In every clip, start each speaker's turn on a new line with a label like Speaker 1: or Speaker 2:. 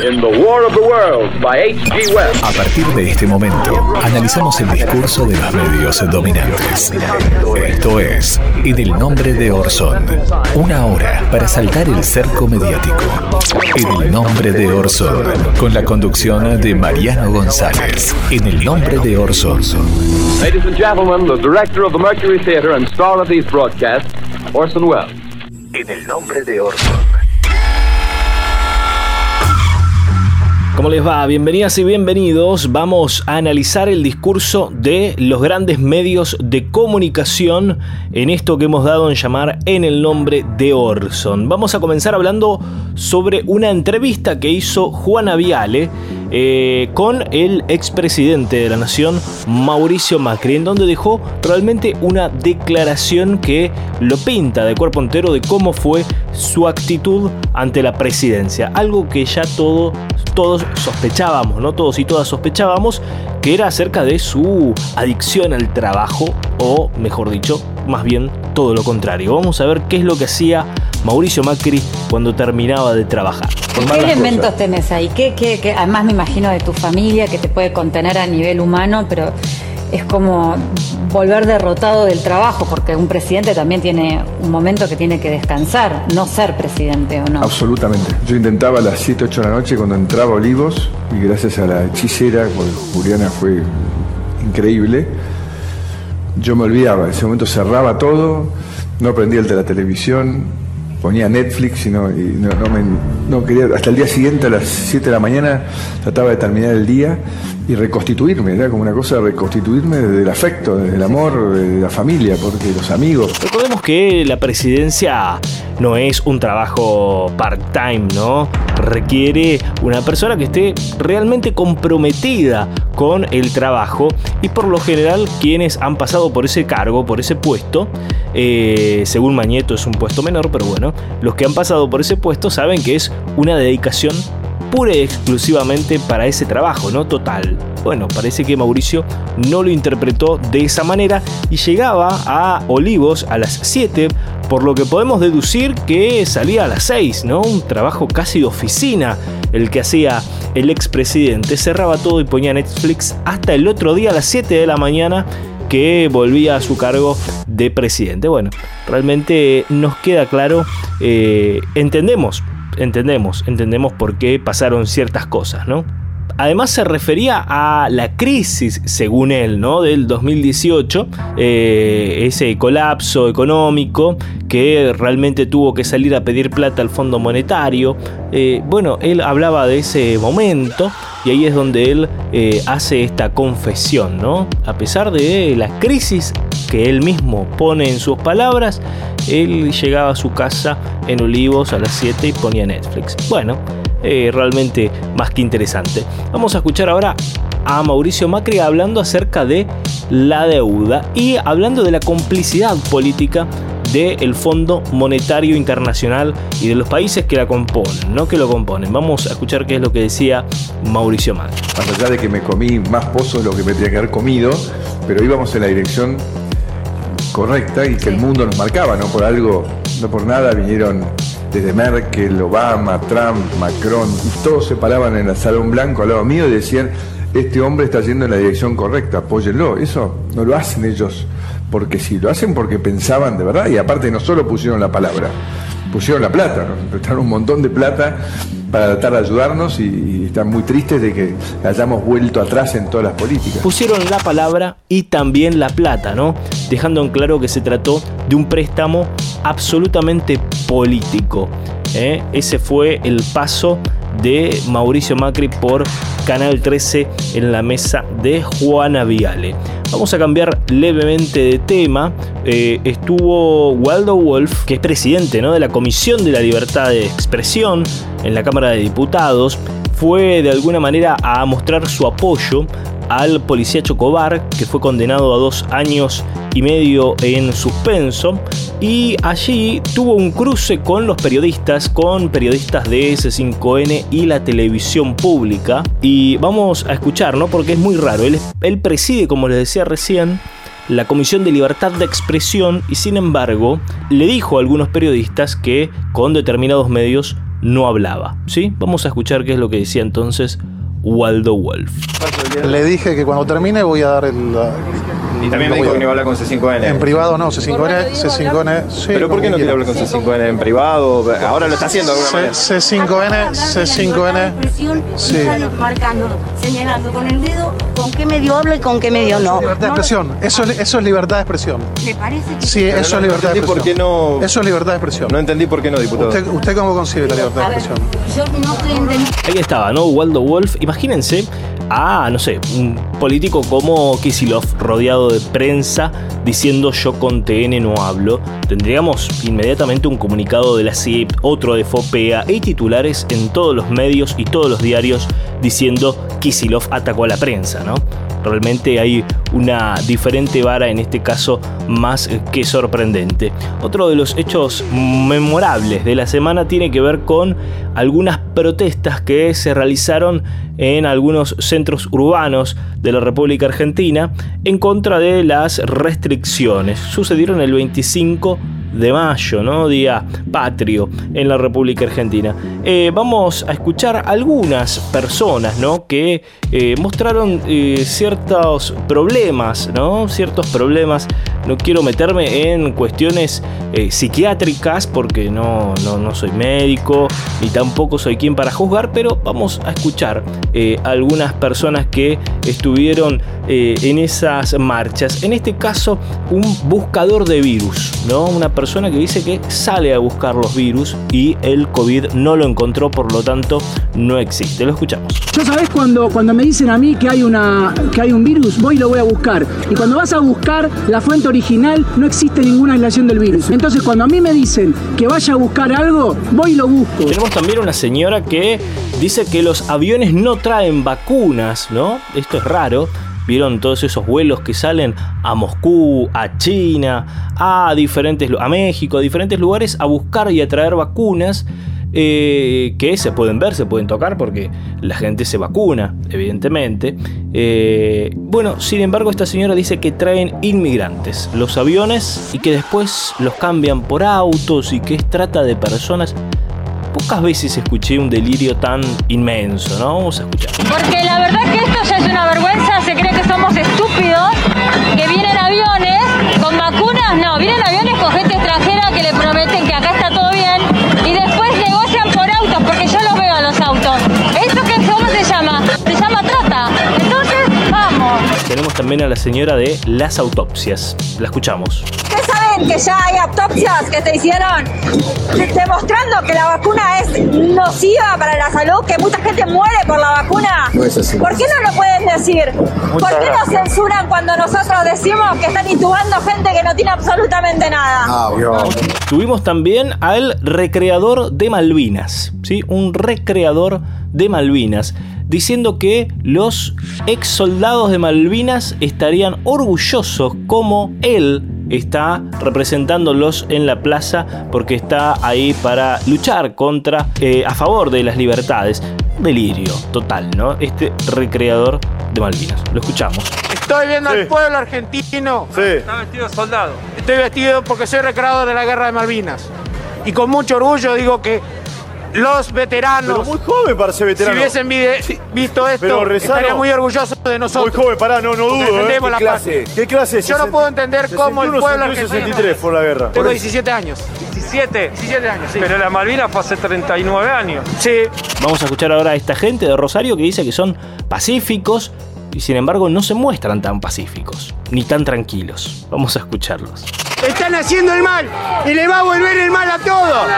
Speaker 1: in The War of the Worlds by H.G. Wells.
Speaker 2: A partir de este momento, analizamos el discurso de los medios dominantes. Esto es En el nombre de Orson. Una hora para saltar el cerco mediático. En el nombre de Orson. Con la conducción de Mariano González. En el nombre de Orson.
Speaker 1: Ladies and gentlemen, the director of the Mercury Theater and star of these broadcasts, Orson Welles.
Speaker 2: En el nombre de Orson.
Speaker 3: ¿Cómo les va? Bienvenidas y bienvenidos. Vamos a analizar el discurso de los grandes medios de comunicación en esto que hemos dado en llamar en el nombre de Orson. Vamos a comenzar hablando sobre una entrevista que hizo Juana Viale eh, con el expresidente de la nación, Mauricio Macri, en donde dejó realmente una declaración que lo pinta de cuerpo entero de cómo fue su actitud ante la presidencia. Algo que ya todo, todos sospechábamos, ¿no? Todos y todas sospechábamos que era acerca de su adicción al trabajo, o mejor dicho, más bien todo lo contrario. Vamos a ver qué es lo que hacía Mauricio Macri cuando terminaba de trabajar.
Speaker 4: ¿Qué elementos tenés ahí? ¿Qué, qué, qué? Además me imagino de tu familia que te puede contener a nivel humano, pero es como volver derrotado del trabajo, porque un presidente también tiene un momento que tiene que descansar, no ser presidente o no.
Speaker 5: Absolutamente. Yo intentaba a las 7, 8 de la noche cuando entraba Olivos, y gracias a la hechicera, Juliana fue increíble, yo me olvidaba, en ese momento cerraba todo, no prendía el de la televisión, ponía Netflix y no, y no, me, quería, hasta el día siguiente a las 7 de la mañana trataba de terminar el día y reconstituirme, era como una cosa reconstituirme desde el afecto, desde el amor, de la familia, porque los amigos.
Speaker 3: Recordemos que la presidencia no es un trabajo part-time, ¿no? Requiere una persona que esté realmente comprometida con el trabajo y por lo general quienes han pasado por ese cargo, por ese puesto, eh, según Mañeto es un puesto menor, pero bueno, los que han pasado por ese puesto saben que es una dedicación pura y exclusivamente para ese trabajo, ¿no? Total. Bueno, parece que Mauricio no lo interpretó de esa manera y llegaba a Olivos a las 7, por lo que podemos deducir que salía a las 6, ¿no? Un trabajo casi de oficina el que hacía el expresidente. Cerraba todo y ponía Netflix hasta el otro día a las 7 de la mañana que volvía a su cargo de presidente. Bueno, realmente nos queda claro, eh, entendemos entendemos, entendemos por qué pasaron ciertas cosas, ¿no? Además se refería a la crisis, según él, ¿no? del 2018, eh, ese colapso económico que realmente tuvo que salir a pedir plata al Fondo Monetario. Eh, bueno, él hablaba de ese momento y ahí es donde él eh, hace esta confesión, ¿no? A pesar de la crisis que él mismo pone en sus palabras, él llegaba a su casa en Olivos a las 7 y ponía Netflix. Bueno, eh, realmente más que interesante. Vamos a escuchar ahora a Mauricio Macri hablando acerca de la deuda y hablando de la complicidad política del Fondo Monetario Internacional y de los países que la componen, no que lo componen. Vamos a escuchar qué es lo que decía Mauricio Macri.
Speaker 5: Más allá de que me comí más pozos de lo que me tenía que haber comido, pero íbamos en la dirección correcta y que el mundo nos marcaba, no por algo, no por nada vinieron desde Merkel, Obama, Trump, Macron, y todos se paraban en el Salón Blanco al lado mío y decían, este hombre está yendo en la dirección correcta, apóyenlo. Eso no lo hacen ellos porque sí, lo hacen porque pensaban de verdad y aparte no solo pusieron la palabra, pusieron la plata, nos prestaron un montón de plata para tratar de ayudarnos y, y, están muy tristes de que hayamos vuelto atrás en todas las políticas.
Speaker 3: Pusieron la palabra y también la plata, ¿no? Dejando en claro que se trató de un préstamo absolutamente político. ¿eh? Ese fue el paso de Mauricio Macri por Canal 13 en la mesa de Juana Viale. Vamos a cambiar levemente de tema. Eh, estuvo Waldo Wolf, que es presidente ¿no? de la Comisión de la Libertad de Expresión en la Cámara de Diputados. Fue de alguna manera a mostrar su apoyo al policía Chocobar, que fue condenado a dos años y medio en suspenso, y allí tuvo un cruce con los periodistas, con periodistas de S5N y la televisión pública. Y vamos a escuchar, ¿no? Porque es muy raro. Él, preside, como les decía recién, la Comisión de Libertad de Expresión y sin embargo le dijo a algunos periodistas que con determinados medios no hablaba. ¿sí? Vamos a escuchar qué es lo que decía entonces Waldo Wolf.
Speaker 6: Le dije que cuando termine voy a dar el...
Speaker 7: Y también me dijo que
Speaker 6: a-
Speaker 7: no iba a hablar con C5N.
Speaker 6: En privado no, C5N, C5N, sí.
Speaker 7: ¿Pero por qué no quiere hablar con C5N en privado? Ahora lo está haciendo de alguna manera.
Speaker 6: C- C5N, C5N, sí.
Speaker 8: marcando, señalando con el dedo con qué medio hablo y con qué medio no.
Speaker 6: Libertad de expresión, eso, es- eso es libertad de expresión.
Speaker 8: ¿Le parece que
Speaker 6: Sí, eso es libertad de expresión.
Speaker 7: qué no-
Speaker 6: Eso es libertad de expresión.
Speaker 7: No entendí por qué no, diputado.
Speaker 6: ¿Usted, ¿Usted cómo concibe la libertad de expresión?
Speaker 8: yo no estoy entendiendo.
Speaker 3: Ahí estaba, ¿no? Waldo Wolf. Imagínense a, no sé, un político como Kisilov rodeado de prensa diciendo yo con TN no hablo. Tendríamos inmediatamente un comunicado de la CIP, otro de FOPEA y titulares en todos los medios y todos los diarios diciendo Kisilov atacó a la prensa, ¿no? Realmente hay una diferente vara, en este caso más que sorprendente. Otro de los hechos memorables de la semana tiene que ver con algunas protestas que se realizaron en algunos centros urbanos de la República Argentina en contra de las restricciones. Sucedieron el 25 de mayo, ¿no? Día patrio en la República Argentina. Eh, vamos a escuchar algunas personas, ¿no? Que eh, mostraron eh, ciertos problemas, ¿no? Ciertos problemas. No quiero meterme en cuestiones psiquiátricas porque no, no, no soy médico ni tampoco soy quien para juzgar, pero vamos a escuchar algunas personas que estuvieron en esas marchas. En este caso, un buscador de virus, ¿no? Una persona que dice que sale a buscar los virus y el COVID no lo encontró, por lo tanto no existe. Lo escuchamos.
Speaker 9: Yo sabes cuando, cuando me dicen a mí que hay, una, que hay un virus, voy y lo voy a buscar. Y cuando vas a buscar la fuente original, no existe ninguna aislación del virus. Entonces cuando a mí me dicen que vaya a buscar algo, voy y lo busco.
Speaker 3: Tenemos también una señora que dice que los aviones no traen vacunas, ¿no? Esto es raro. Vieron todos esos vuelos que salen a Moscú, a China, a diferentes a México, a diferentes lugares a buscar y a traer vacunas eh, que se pueden ver, se pueden tocar porque la gente se vacuna, evidentemente. Eh, bueno, sin embargo, esta señora dice que traen inmigrantes los aviones y que después los cambian por autos y que es trata de personas. Pocas veces escuché un delirio tan inmenso, ¿no? Vamos a escuchar.
Speaker 10: Porque la verdad que esto ya es una vergüenza, se cree que somos estúpidos, que vienen aviones con vacunas, no, vienen aviones con gente extranjera que le prometen que acá está todo bien y después negocian por autos, porque yo los veo a los autos. ¿Esto qué, cómo se llama? Se llama trata. Entonces, vamos.
Speaker 3: Tenemos también a la señora de las autopsias. La escuchamos.
Speaker 8: ¿Ustedes que ya hay autopsias que se hicieron de- demostrando que la vacuna es nociva para la salud, que mucha gente muere por la vacuna?
Speaker 7: No es así.
Speaker 8: ¿Por qué no lo pueden decir? ¿Por qué nos censuran cuando nosotros decimos que están intubando gente que no tiene absolutamente nada?
Speaker 3: Tuvimos también al recreador de Malvinas, ¿sí? Un recreador de Malvinas, diciendo que los ex soldados de Malvinas estarían orgullosos como él está representándolos en la plaza porque está ahí para luchar contra, eh, a favor de las libertades. Delirio total, ¿no? Este recreador de Malvinas. Lo escuchamos.
Speaker 11: Estoy viendo al pueblo argentino.
Speaker 7: Sí.
Speaker 11: Está vestido de soldado. Estoy vestido porque soy recreador de la guerra de Malvinas. Y con mucho orgullo digo que los veteranos,
Speaker 12: muy joven para ser
Speaker 11: si
Speaker 12: veterano.
Speaker 11: hubiesen vide- visto esto,
Speaker 12: Pero Rezano-
Speaker 11: estarían muy orgullosos de
Speaker 12: Muy
Speaker 11: nosotros.
Speaker 12: joven, pará, no, no dudo. ¿eh?
Speaker 11: defendemos la
Speaker 12: ¿Qué clase? ¿Qué clase?
Speaker 11: Yo no puedo entender cómo el
Speaker 12: 61,
Speaker 11: pueblo
Speaker 12: 62,
Speaker 11: argentino...
Speaker 12: 63 fue la guerra.
Speaker 11: Tengo 17 años.
Speaker 13: 17.
Speaker 11: 17 años, sí.
Speaker 13: Pero la Malvinas fue hace 39 años.
Speaker 11: Sí.
Speaker 3: Vamos a escuchar ahora a esta gente de Rosario que dice que son pacíficos y sin embargo no se muestran tan pacíficos ni tan tranquilos. Vamos a escucharlos.
Speaker 11: Están haciendo el mal y le va a volver el mal a todos.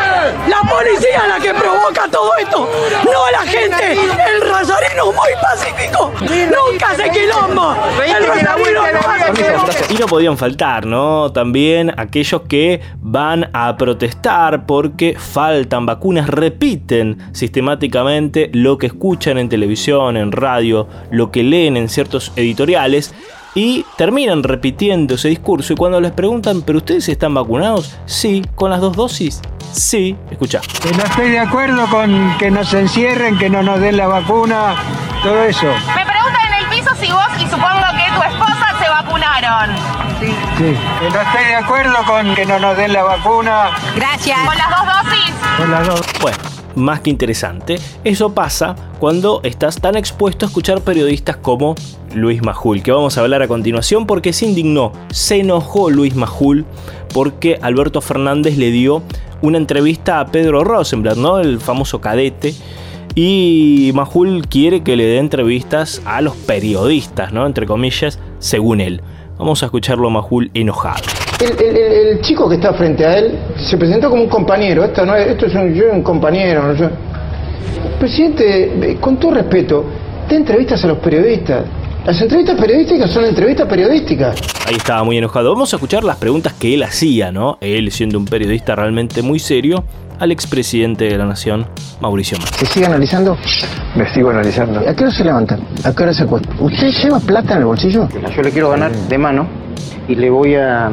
Speaker 9: La policía es la que provoca todo esto, no la gente. El
Speaker 12: rosarino muy pacífico. Nunca se quilombo. El rosarino no hace.
Speaker 3: Y no podían faltar, ¿no? También aquellos que van a protestar porque faltan vacunas, repiten sistemáticamente lo que escuchan en televisión, en radio, lo que leen en ciertos editoriales y terminan repitiendo ese discurso y cuando les preguntan, ¿pero ustedes están vacunados? Sí, con las dos dosis. Sí, escucha.
Speaker 14: Que no estoy de acuerdo con que nos encierren, que no nos den la vacuna, todo eso.
Speaker 15: Me preguntan en el piso si vos y supongo que tu esposa se vacunaron.
Speaker 14: Sí. Que no estoy de acuerdo con que no nos den la vacuna.
Speaker 15: Gracias. ¿Con las dos dosis?
Speaker 14: Con las dos.
Speaker 3: Bueno, más que interesante. Eso pasa cuando estás tan expuesto a escuchar periodistas como Luis Majul, que vamos a hablar a continuación porque se indignó, se enojó Luis Majul porque Alberto Fernández le dio una entrevista a Pedro Rosenblatt, ¿no? El famoso cadete. Y Majul quiere que le dé entrevistas a los periodistas, ¿no? Entre comillas, según él. Vamos a escucharlo a Majul enojado.
Speaker 16: El, el- el- el chico que está frente a él se presentó como un compañero. Esto, no es, esto es un, yo un compañero. ¿no? Yo- Presidente, eh, con todo respeto, dé entrevistas a los periodistas. Las entrevistas periodísticas son entrevistas periodísticas.
Speaker 3: Ahí estaba muy enojado. Vamos a escuchar las preguntas que él hacía, ¿no? Él siendo un periodista realmente muy serio al expresidente de la nación, Mauricio Macri.
Speaker 16: ¿Se sigue analizando?
Speaker 5: Me sigo analizando.
Speaker 16: ¿A qué hora se levanta? ¿A qué hora se acuesta? ¿Usted lleva plata en el bolsillo? Yo le quiero ganar de mano y le voy a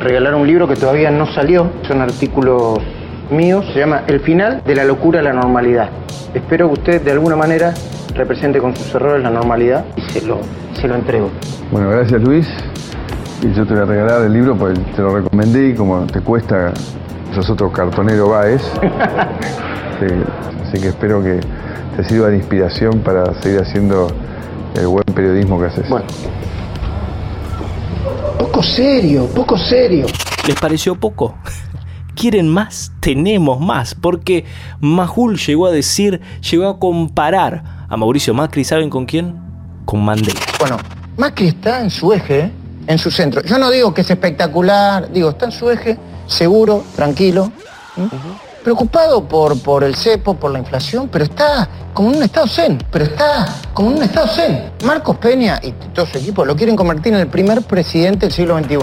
Speaker 16: regalar un libro que todavía no salió. Son artículos míos. Se llama El final de la locura a la normalidad. Espero que usted de alguna manera represente con sus errores la normalidad y se lo, se lo entrego.
Speaker 5: Bueno, gracias Luis. Y yo te voy a regalar el libro porque te lo recomendé y como te cuesta, sos otro cartonero Baez. Sí, así que espero que te sirva de inspiración para seguir haciendo el buen periodismo que haces.
Speaker 16: Bueno. Poco serio, poco serio.
Speaker 3: ¿Les pareció poco? ¿Quieren más? Tenemos más, porque Majul llegó a decir, llegó a comparar a Mauricio Macri, ¿saben con quién? Con Mandela.
Speaker 16: Bueno, Macri está en su eje, en su centro. Yo no digo que es espectacular, digo, está en su eje, seguro, tranquilo. Preocupado por, por el cepo, por la inflación, pero está como en un estado zen, pero está como en un estado zen. Marcos Peña y todo su equipo lo quieren convertir en el primer presidente del siglo XXI.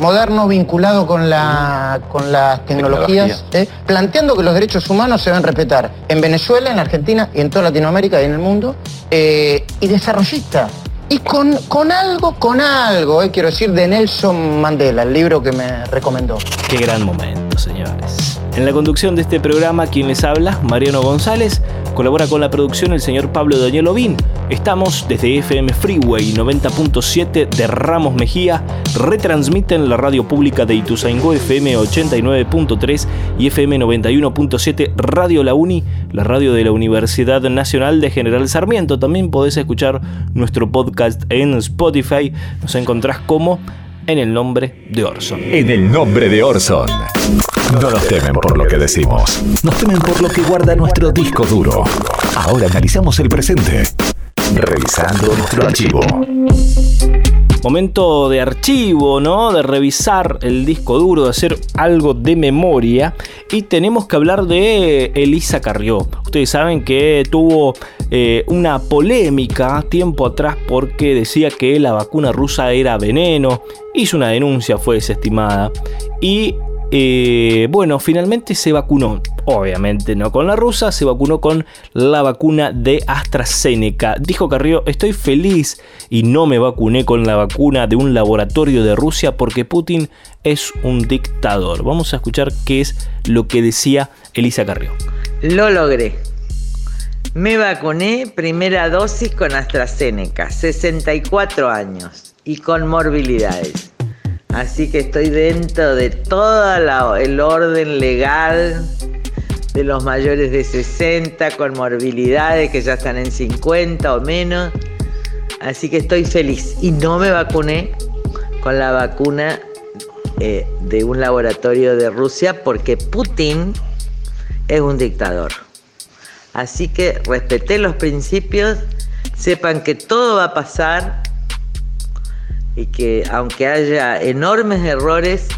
Speaker 16: Moderno, vinculado con, la, con las tecnologías, ¿eh? planteando que los derechos humanos se deben respetar en Venezuela, en Argentina y en toda Latinoamérica y en el mundo, eh, y desarrollista. Y con, con algo, con algo, eh, quiero decir, de Nelson Mandela, el libro que me recomendó.
Speaker 3: Qué gran momento, señores. En la conducción de este programa, quien les habla, Mariano González, colabora con la producción el señor Pablo Daniel Ovín. Estamos desde FM Freeway 90.7 de Ramos Mejía, retransmiten la radio pública de Ituzaingó FM 89.3 y FM 91.7 Radio La Uni, la radio de la Universidad Nacional de General Sarmiento. También podés escuchar nuestro podcast en Spotify. Nos encontrás como en el nombre de Orson.
Speaker 2: En el nombre de Orson. No nos temen por lo que decimos, nos temen por lo que guarda nuestro disco duro. Ahora analizamos el presente, revisando nuestro archivo.
Speaker 3: Momento de archivo, ¿no? De revisar el disco duro, de hacer algo de memoria. Y tenemos que hablar de Elisa Carrió. Ustedes saben que tuvo eh, una polémica tiempo atrás porque decía que la vacuna rusa era veneno. Hizo una denuncia, fue desestimada. Y eh, bueno, finalmente se vacunó. Obviamente no con la rusa, se vacunó con la vacuna de AstraZeneca. Dijo Carrió, estoy feliz y no me vacuné con la vacuna de un laboratorio de Rusia porque Putin es un dictador. Vamos a escuchar qué es lo que decía Elisa Carrió.
Speaker 17: Lo logré. Me vacuné primera dosis con AstraZeneca, 64 años y con morbilidades. Así que estoy dentro de todo el orden legal de los mayores de 60 con morbilidades que ya están en 50 o menos. Así que estoy feliz. Y no me vacuné con la vacuna eh, de un laboratorio de Rusia porque Putin es un dictador. Así que respeté los principios, sepan que todo va a pasar y que aunque haya enormes errores,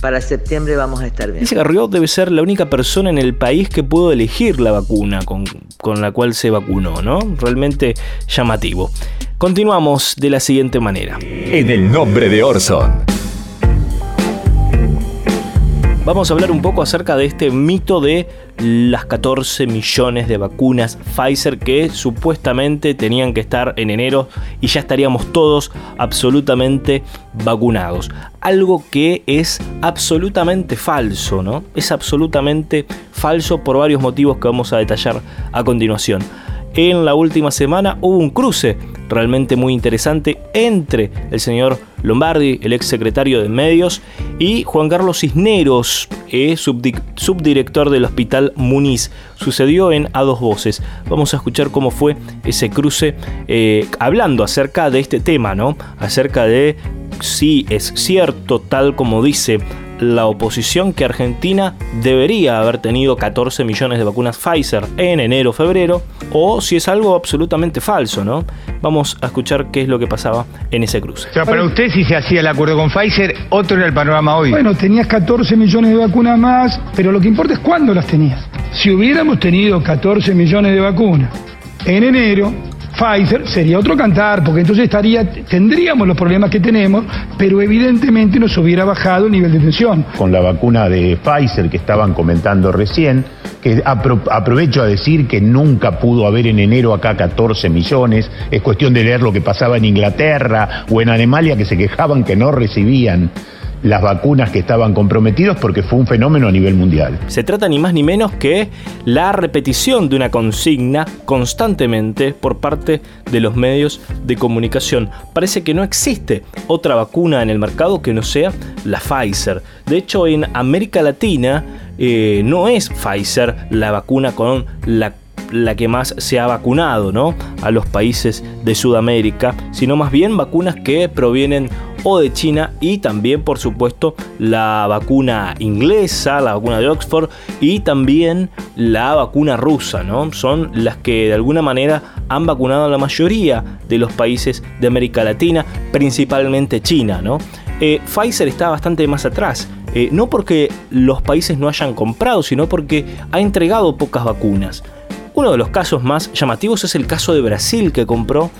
Speaker 17: Para septiembre vamos a estar bien.
Speaker 3: Dice que Riot debe ser la única persona en el país que pudo elegir la vacuna con, con la cual se vacunó, ¿no? Realmente llamativo. Continuamos de la siguiente manera.
Speaker 2: En el nombre de Orson.
Speaker 3: Vamos a hablar un poco acerca de este mito de las 14 millones de vacunas Pfizer que supuestamente tenían que estar en enero y ya estaríamos todos absolutamente vacunados. Algo que es absolutamente falso, ¿no? Es absolutamente falso por varios motivos que vamos a detallar a continuación. En la última semana hubo un cruce realmente muy interesante entre el señor Lombardi, el ex secretario de Medios, y Juan Carlos Cisneros, eh, subdirector del Hospital Muniz. Sucedió en A Dos Voces. Vamos a escuchar cómo fue ese cruce eh, hablando acerca de este tema, ¿no? Acerca de si es cierto, tal como dice la oposición que Argentina debería haber tenido 14 millones de vacunas Pfizer en enero febrero o si es algo absolutamente falso, ¿no? Vamos a escuchar qué es lo que pasaba en ese cruce.
Speaker 18: O sea, para usted si se hacía el acuerdo con Pfizer, otro era el panorama hoy.
Speaker 9: Bueno, tenías 14 millones de vacunas más, pero lo que importa es cuándo las tenías. Si hubiéramos tenido 14 millones de vacunas en enero, Pfizer sería otro cantar, porque entonces estaría, tendríamos los problemas que tenemos, pero evidentemente nos hubiera bajado el nivel de tensión.
Speaker 19: Con la vacuna de Pfizer que estaban comentando recién, que aprovecho a decir que nunca pudo haber en enero acá 14 millones, es cuestión de leer lo que pasaba en Inglaterra o en Alemania que se quejaban que no recibían las vacunas que estaban comprometidos porque fue un fenómeno a nivel mundial.
Speaker 3: Se trata ni más ni menos que la repetición de una consigna constantemente por parte de los medios de comunicación. Parece que no existe otra vacuna en el mercado que no sea la Pfizer. De hecho, en América Latina eh, no es Pfizer la vacuna con la la que más se ha vacunado ¿no? a los países de Sudamérica, sino más bien vacunas que provienen o de China y también por supuesto la vacuna inglesa, la vacuna de Oxford y también la vacuna rusa, ¿no? Son las que de alguna manera han vacunado a la mayoría de los países de América Latina, principalmente China, ¿no? Eh, Pfizer está bastante más atrás. Eh, no porque los países no hayan comprado, sino porque ha entregado pocas vacunas. Uno de los casos más llamativos es el caso de Brasil, que compró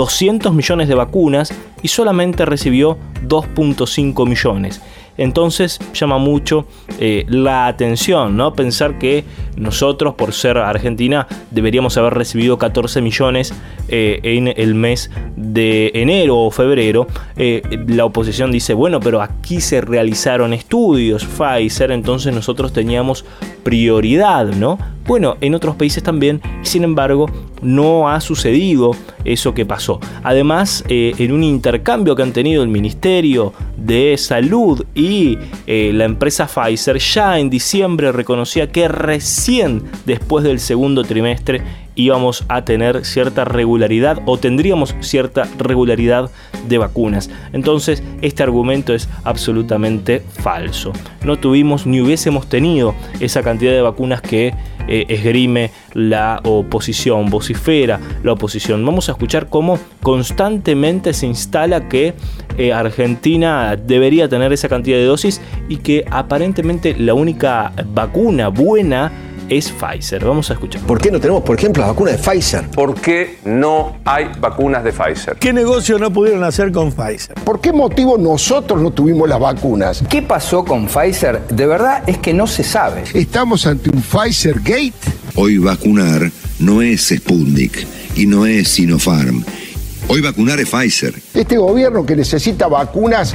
Speaker 3: 200 millones de vacunas y solamente recibió 2.5 millones. Entonces llama mucho eh, la atención, ¿no? Pensar que nosotros, por ser Argentina, deberíamos haber recibido 14 millones eh, en el mes de enero o febrero. Eh, la oposición dice, bueno, pero aquí se realizaron estudios, Pfizer, entonces nosotros teníamos prioridad, ¿no? Bueno, en otros países también, sin embargo, no ha sucedido eso que pasó. Además, en un intercambio que han tenido el Ministerio de Salud y eh, la empresa Pfizer ya en diciembre reconocía que recién después del segundo trimestre íbamos a tener cierta regularidad o tendríamos cierta regularidad de vacunas. Entonces este argumento es absolutamente falso. No tuvimos ni hubiésemos tenido esa cantidad de vacunas que eh, esgrime la oposición, vocifera la oposición. Vamos a escuchar cómo constantemente se instala que eh, Argentina debería tener esa cantidad de dosis y que aparentemente la única vacuna buena es Pfizer. Vamos a escuchar.
Speaker 20: ¿Por qué no tenemos, por ejemplo, la vacuna de Pfizer?
Speaker 21: ¿Por qué no hay vacunas de Pfizer?
Speaker 22: ¿Qué negocio no pudieron hacer con Pfizer?
Speaker 20: ¿Por qué motivo nosotros no tuvimos las vacunas?
Speaker 23: ¿Qué pasó con Pfizer? De verdad es que no se sabe.
Speaker 20: ¿Estamos ante un Pfizer Gate?
Speaker 24: Hoy vacunar no es Sputnik y no es Sinopharm. Hoy vacunar es Pfizer.
Speaker 20: Este gobierno que necesita vacunas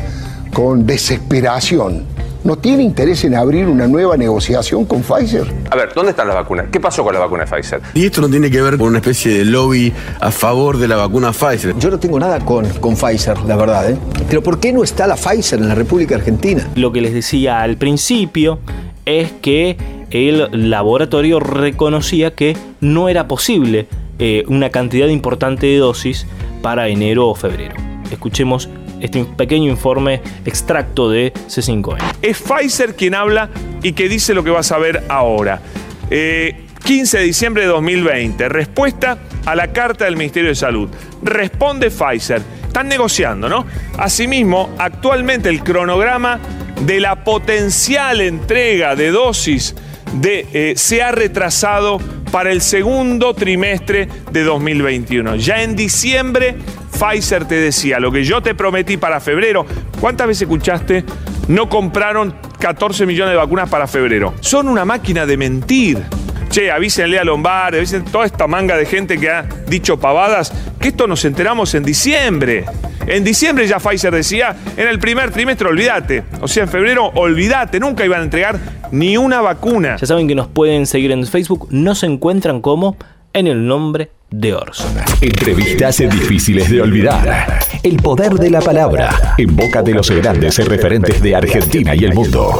Speaker 20: con desesperación ¿No tiene interés en abrir una nueva negociación con Pfizer?
Speaker 21: A ver, ¿dónde están las vacunas? ¿Qué pasó con la vacuna de Pfizer?
Speaker 25: Y esto no tiene que ver con una especie de lobby a favor de la vacuna Pfizer.
Speaker 20: Yo no tengo nada con, con Pfizer, la verdad, ¿eh? Pero ¿por qué no está la Pfizer en la República Argentina?
Speaker 3: Lo que les decía al principio es que el laboratorio reconocía que no era posible eh, una cantidad importante de dosis para enero o febrero. Escuchemos este pequeño informe extracto de C5N.
Speaker 26: Es Pfizer quien habla y que dice lo que vas a ver ahora. 15 eh, de diciembre de 2020, respuesta a la carta del Ministerio de Salud. Responde Pfizer. Están negociando, ¿no? Asimismo, actualmente el cronograma de la potencial entrega de dosis de, eh, se ha retrasado para el segundo trimestre de 2021. Ya en diciembre, Pfizer te decía, lo que yo te prometí para febrero, ¿cuántas veces escuchaste? No compraron 14 millones de vacunas para febrero. Son una máquina de mentir. Che, avísenle a Lombardi, avisen toda esta manga de gente que ha dicho pavadas, que esto nos enteramos en diciembre. En diciembre ya Pfizer decía, en el primer trimestre olvídate. O sea, en febrero olvídate, nunca iban a entregar ni una vacuna.
Speaker 3: Ya saben que nos pueden seguir en Facebook, nos encuentran como en el nombre de Orson.
Speaker 2: Entrevistas difíciles de olvidar. El poder de la palabra en boca de los grandes referentes de Argentina y el mundo.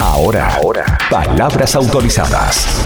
Speaker 2: Ahora, Ahora. palabras autorizadas.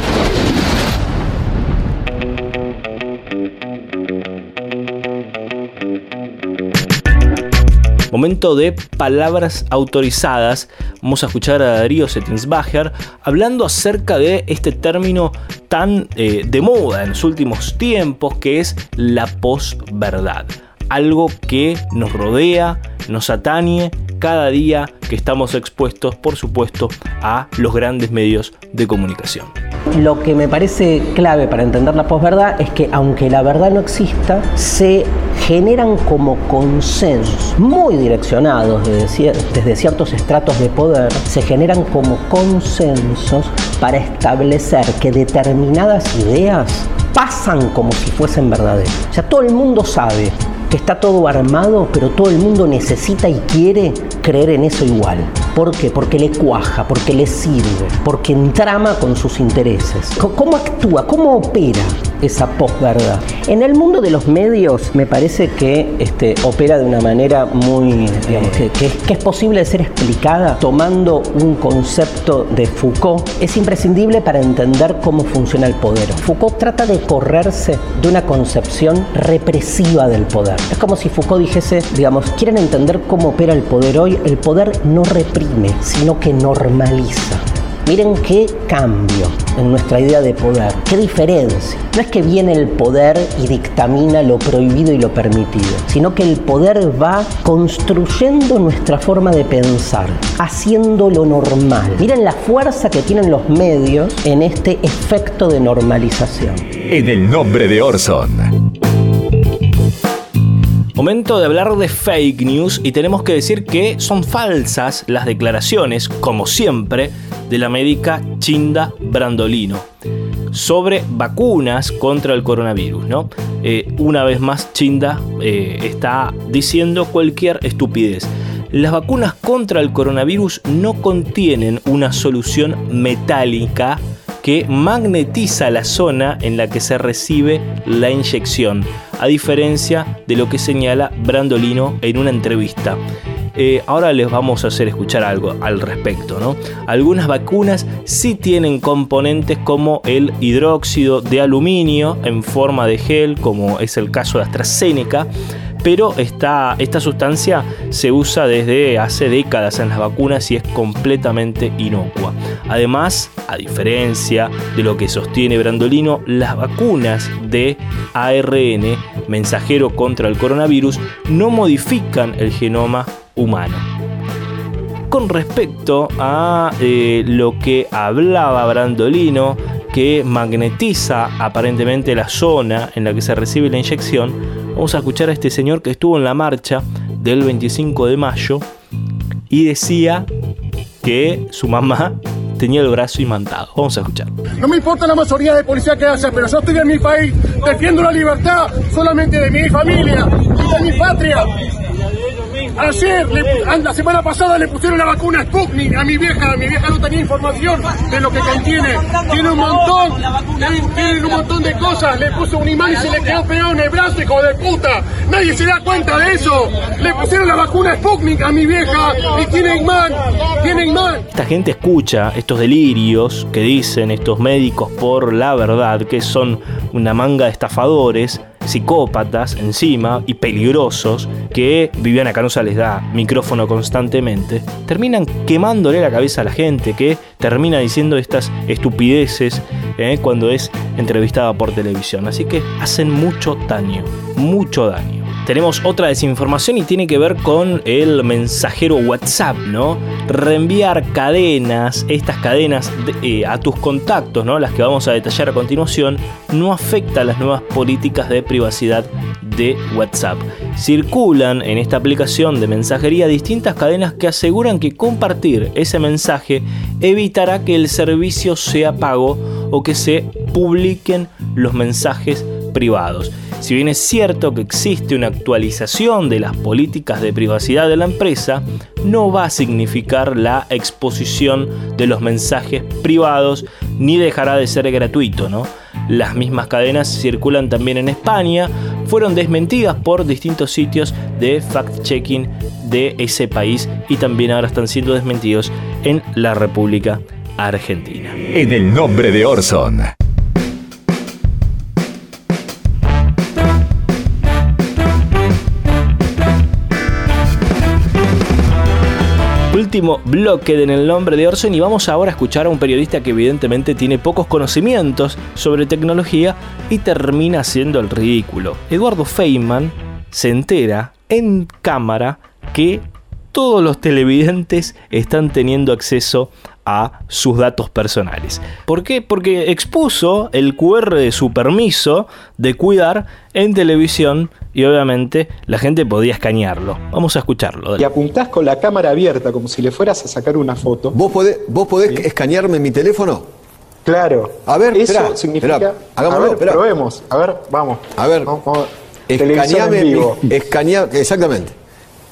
Speaker 3: Momento de palabras autorizadas. Vamos a escuchar a Darío Settinsbacher hablando acerca de este término tan eh, de moda en los últimos tiempos que es la posverdad. Algo que nos rodea, nos atañe cada día que estamos expuestos, por supuesto, a los grandes medios de comunicación.
Speaker 27: Lo que me parece clave para entender la posverdad es que aunque la verdad no exista, se generan como consensos muy direccionados desde, ciertos estratos de poder, se generan como consensos para establecer que determinadas ideas pasan como si fuesen verdaderas. O sea, todo el mundo sabe que está todo armado, pero todo el mundo necesita y quiere creer en eso igual. ¿Por qué? Porque le cuaja, porque le sirve, porque entrama con sus intereses. ¿Cómo actúa? ¿Cómo opera esa posverdad? En el mundo de los medios me parece que este, opera de una manera muy, digamos, que, que, que es posible de ser explicada tomando un concepto de Foucault. Es imprescindible para entender cómo funciona el poder. Foucault trata de correrse de una concepción represiva del poder. Es como si Foucault dijese, digamos, quieren entender cómo opera el poder hoy, el poder no reprime, sino que normaliza. Miren qué cambio en nuestra idea de poder, qué diferencia. No es que viene el poder y dictamina lo prohibido y lo permitido, sino que el poder va construyendo nuestra forma de pensar, haciendo lo normal. Miren la fuerza que tienen los medios en este efecto de normalización.
Speaker 2: En el nombre de Orson.
Speaker 3: Momento de hablar de fake news y tenemos que decir que son falsas las declaraciones, como siempre, de la médica Chinda Brandolino sobre vacunas contra el coronavirus. ¿no? Eh, una vez más, Chinda eh, está diciendo cualquier estupidez. Las vacunas contra el coronavirus no contienen una solución metálica que magnetiza la zona en la que se recibe la inyección, a diferencia de lo que señala Brandolino en una entrevista. Eh, ahora les vamos a hacer escuchar algo al respecto. ¿no? Algunas vacunas sí tienen componentes como el hidróxido de aluminio en forma de gel, como es el caso de AstraZeneca, pero esta, sustancia se usa desde hace décadas en las vacunas y es completamente inocua. Además, a diferencia de lo que sostiene Brandolino, las vacunas de ARN, mensajero contra el coronavirus, no modifican el genoma humano. Con respecto a eh, lo que hablaba Brandolino, que magnetiza aparentemente la zona en la que se recibe la inyección, vamos a escuchar a este señor que estuvo en la marcha del 25 de mayo y decía que su mamá tenía el brazo imantado. Vamos a escuchar.
Speaker 28: No me importa la mayoría de policía que haya, pero yo estoy en mi país, defiendo la libertad solamente de mi familia y de mi patria. Ayer, le, la semana pasada, le pusieron la vacuna Sputnik a mi vieja. Mi vieja no tenía información de lo que contiene. Tiene un montón, tiene un montón de cosas. Le puso un imán y se le quedó pegado en el brazo, hijo de puta. Nadie se da cuenta de eso. Le pusieron la vacuna Sputnik a mi vieja y tiene imán, tiene imán.
Speaker 3: Esta gente escucha estos delirios que dicen estos médicos por la verdad, que son una manga de estafadores psicópatas encima y peligrosos que Viviana Canosa les da micrófono constantemente, terminan quemándole la cabeza a la gente que termina diciendo estas estupideces eh, cuando es entrevistada por televisión. Así que hacen mucho daño, mucho daño. Tenemos otra desinformación y tiene que ver con el mensajero WhatsApp, ¿no? Reenviar cadenas, estas cadenas de, eh, a tus contactos, ¿no? Las que vamos a detallar a continuación, no afecta a las nuevas políticas de privacidad de WhatsApp. Circulan en esta aplicación de mensajería distintas cadenas que aseguran que compartir ese mensaje evitará que el servicio sea pago o que se publiquen los mensajes privados. Si bien es cierto que existe una actualización de las políticas de privacidad de la empresa, no va a significar la exposición de los mensajes privados ni dejará de ser gratuito, ¿no? Las mismas cadenas circulan también en España, fueron desmentidas por distintos sitios de fact-checking de ese país y también ahora están siendo desmentidos en la República Argentina.
Speaker 2: En el nombre de Orson.
Speaker 3: Último bloque de En el nombre de Orson y vamos ahora a escuchar a un periodista que evidentemente tiene pocos conocimientos sobre tecnología y termina haciendo el ridículo. Eduardo Feynman se entera en cámara que todos los televidentes están teniendo acceso a sus datos personales. ¿Por qué? Porque expuso el QR de su permiso de cuidar en televisión y obviamente la gente podía escanearlo. Vamos a escucharlo.
Speaker 29: Y apuntás con la cámara abierta como si le fueras a sacar una foto.
Speaker 25: ¿Vos podés, vos podés escanearme mi teléfono?
Speaker 29: Claro.
Speaker 25: A ver,
Speaker 29: eso
Speaker 25: esperá,
Speaker 29: significa.
Speaker 25: esperá, hagámoslo,
Speaker 29: a ver,
Speaker 25: esperá.
Speaker 29: probemos. A ver, vamos.
Speaker 25: A ver,
Speaker 29: Vamos, vamos.
Speaker 25: Escaneame
Speaker 29: en vivo.
Speaker 25: mi, escanea- exactamente.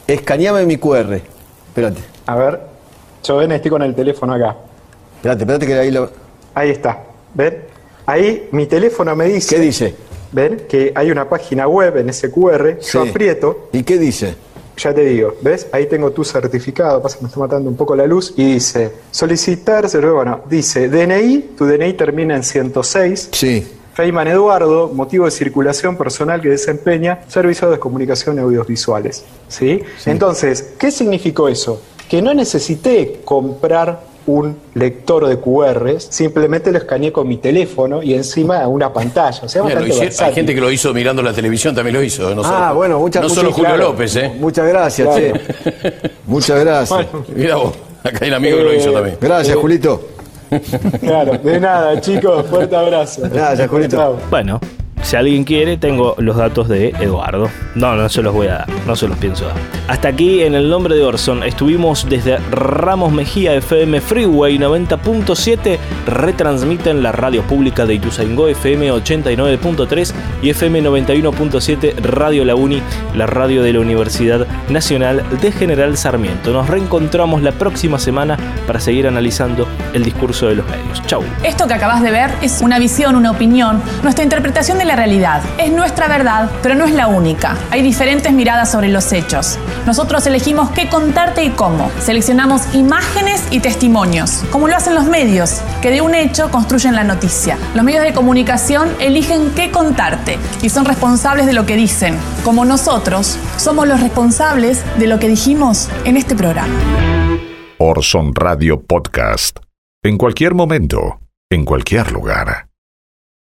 Speaker 25: Escaneame mi QR. Espérate,
Speaker 29: A ver, yo ven, estoy con el teléfono acá.
Speaker 25: espérate, espérate que ahí lo.
Speaker 29: Ahí está. ¿Ven? Ahí mi teléfono me dice.
Speaker 25: ¿Qué dice?
Speaker 29: ¿Ven? Que hay una página web en ese QR. Yo
Speaker 25: Sí.
Speaker 29: aprieto.
Speaker 25: ¿Y qué dice?
Speaker 29: Ya te digo, ¿ves? Ahí tengo tu certificado, pasa que me está matando un poco la luz, y dice, solicitar, bueno, dice, DNI, tu DNI termina en 106.
Speaker 25: Sí.
Speaker 29: Feynman Eduardo, motivo de circulación personal que desempeña servicios de comunicación audiovisuales. ¿Sí? Entonces, ¿qué significó eso? Que no necesité comprar un lector de QRs, simplemente lo escaneé con mi teléfono y encima una pantalla. O sea,
Speaker 25: Bien, lo
Speaker 29: bastante
Speaker 25: hicieron- hay gente que lo hizo mirando la televisión, también lo hizo. No
Speaker 29: Ah,
Speaker 25: solo-
Speaker 29: bueno, muchas-
Speaker 25: No
Speaker 29: muchas-
Speaker 25: solo Julio
Speaker 29: claro.
Speaker 25: López, ¿eh?
Speaker 29: Muchas gracias,
Speaker 25: che.
Speaker 29: che.
Speaker 25: Muchas gracias. Mira vos, acá hay un amigo que lo hizo
Speaker 29: Eh,
Speaker 25: también. Gracias,
Speaker 29: eh,
Speaker 25: Julito.
Speaker 29: Claro, de nada, chicos, fuerte abrazo.
Speaker 25: Gracias, Julito.
Speaker 3: Bueno, si alguien quiere, tengo los datos de Eduardo. No, no se los voy a dar, no se los pienso dar. Hasta aquí en el nombre de Orson. Estuvimos desde Ramos Mejía FM Freeway 90.7. Retransmiten la radio pública de Ituzaingó FM 89.3 y FM 91.7 Radio La Uni, la radio de la Universidad Nacional de General Sarmiento. Nos reencontramos la próxima semana para seguir analizando el discurso de los medios. Chau.
Speaker 30: Esto que acabas de ver es una visión, una opinión, nuestra interpretación de la realidad. Es nuestra verdad, pero no es la única. Hay diferentes miradas sobre los hechos. Nosotros elegimos qué contarte y cómo. Seleccionamos imágenes y testimonios, como lo hacen los medios, que de un hecho construyen la noticia. Los medios de comunicación eligen qué contarte y son responsables de lo que dicen, como nosotros somos los responsables de lo que dijimos en este programa.
Speaker 2: Orson Radio Podcast. En cualquier momento, en cualquier lugar.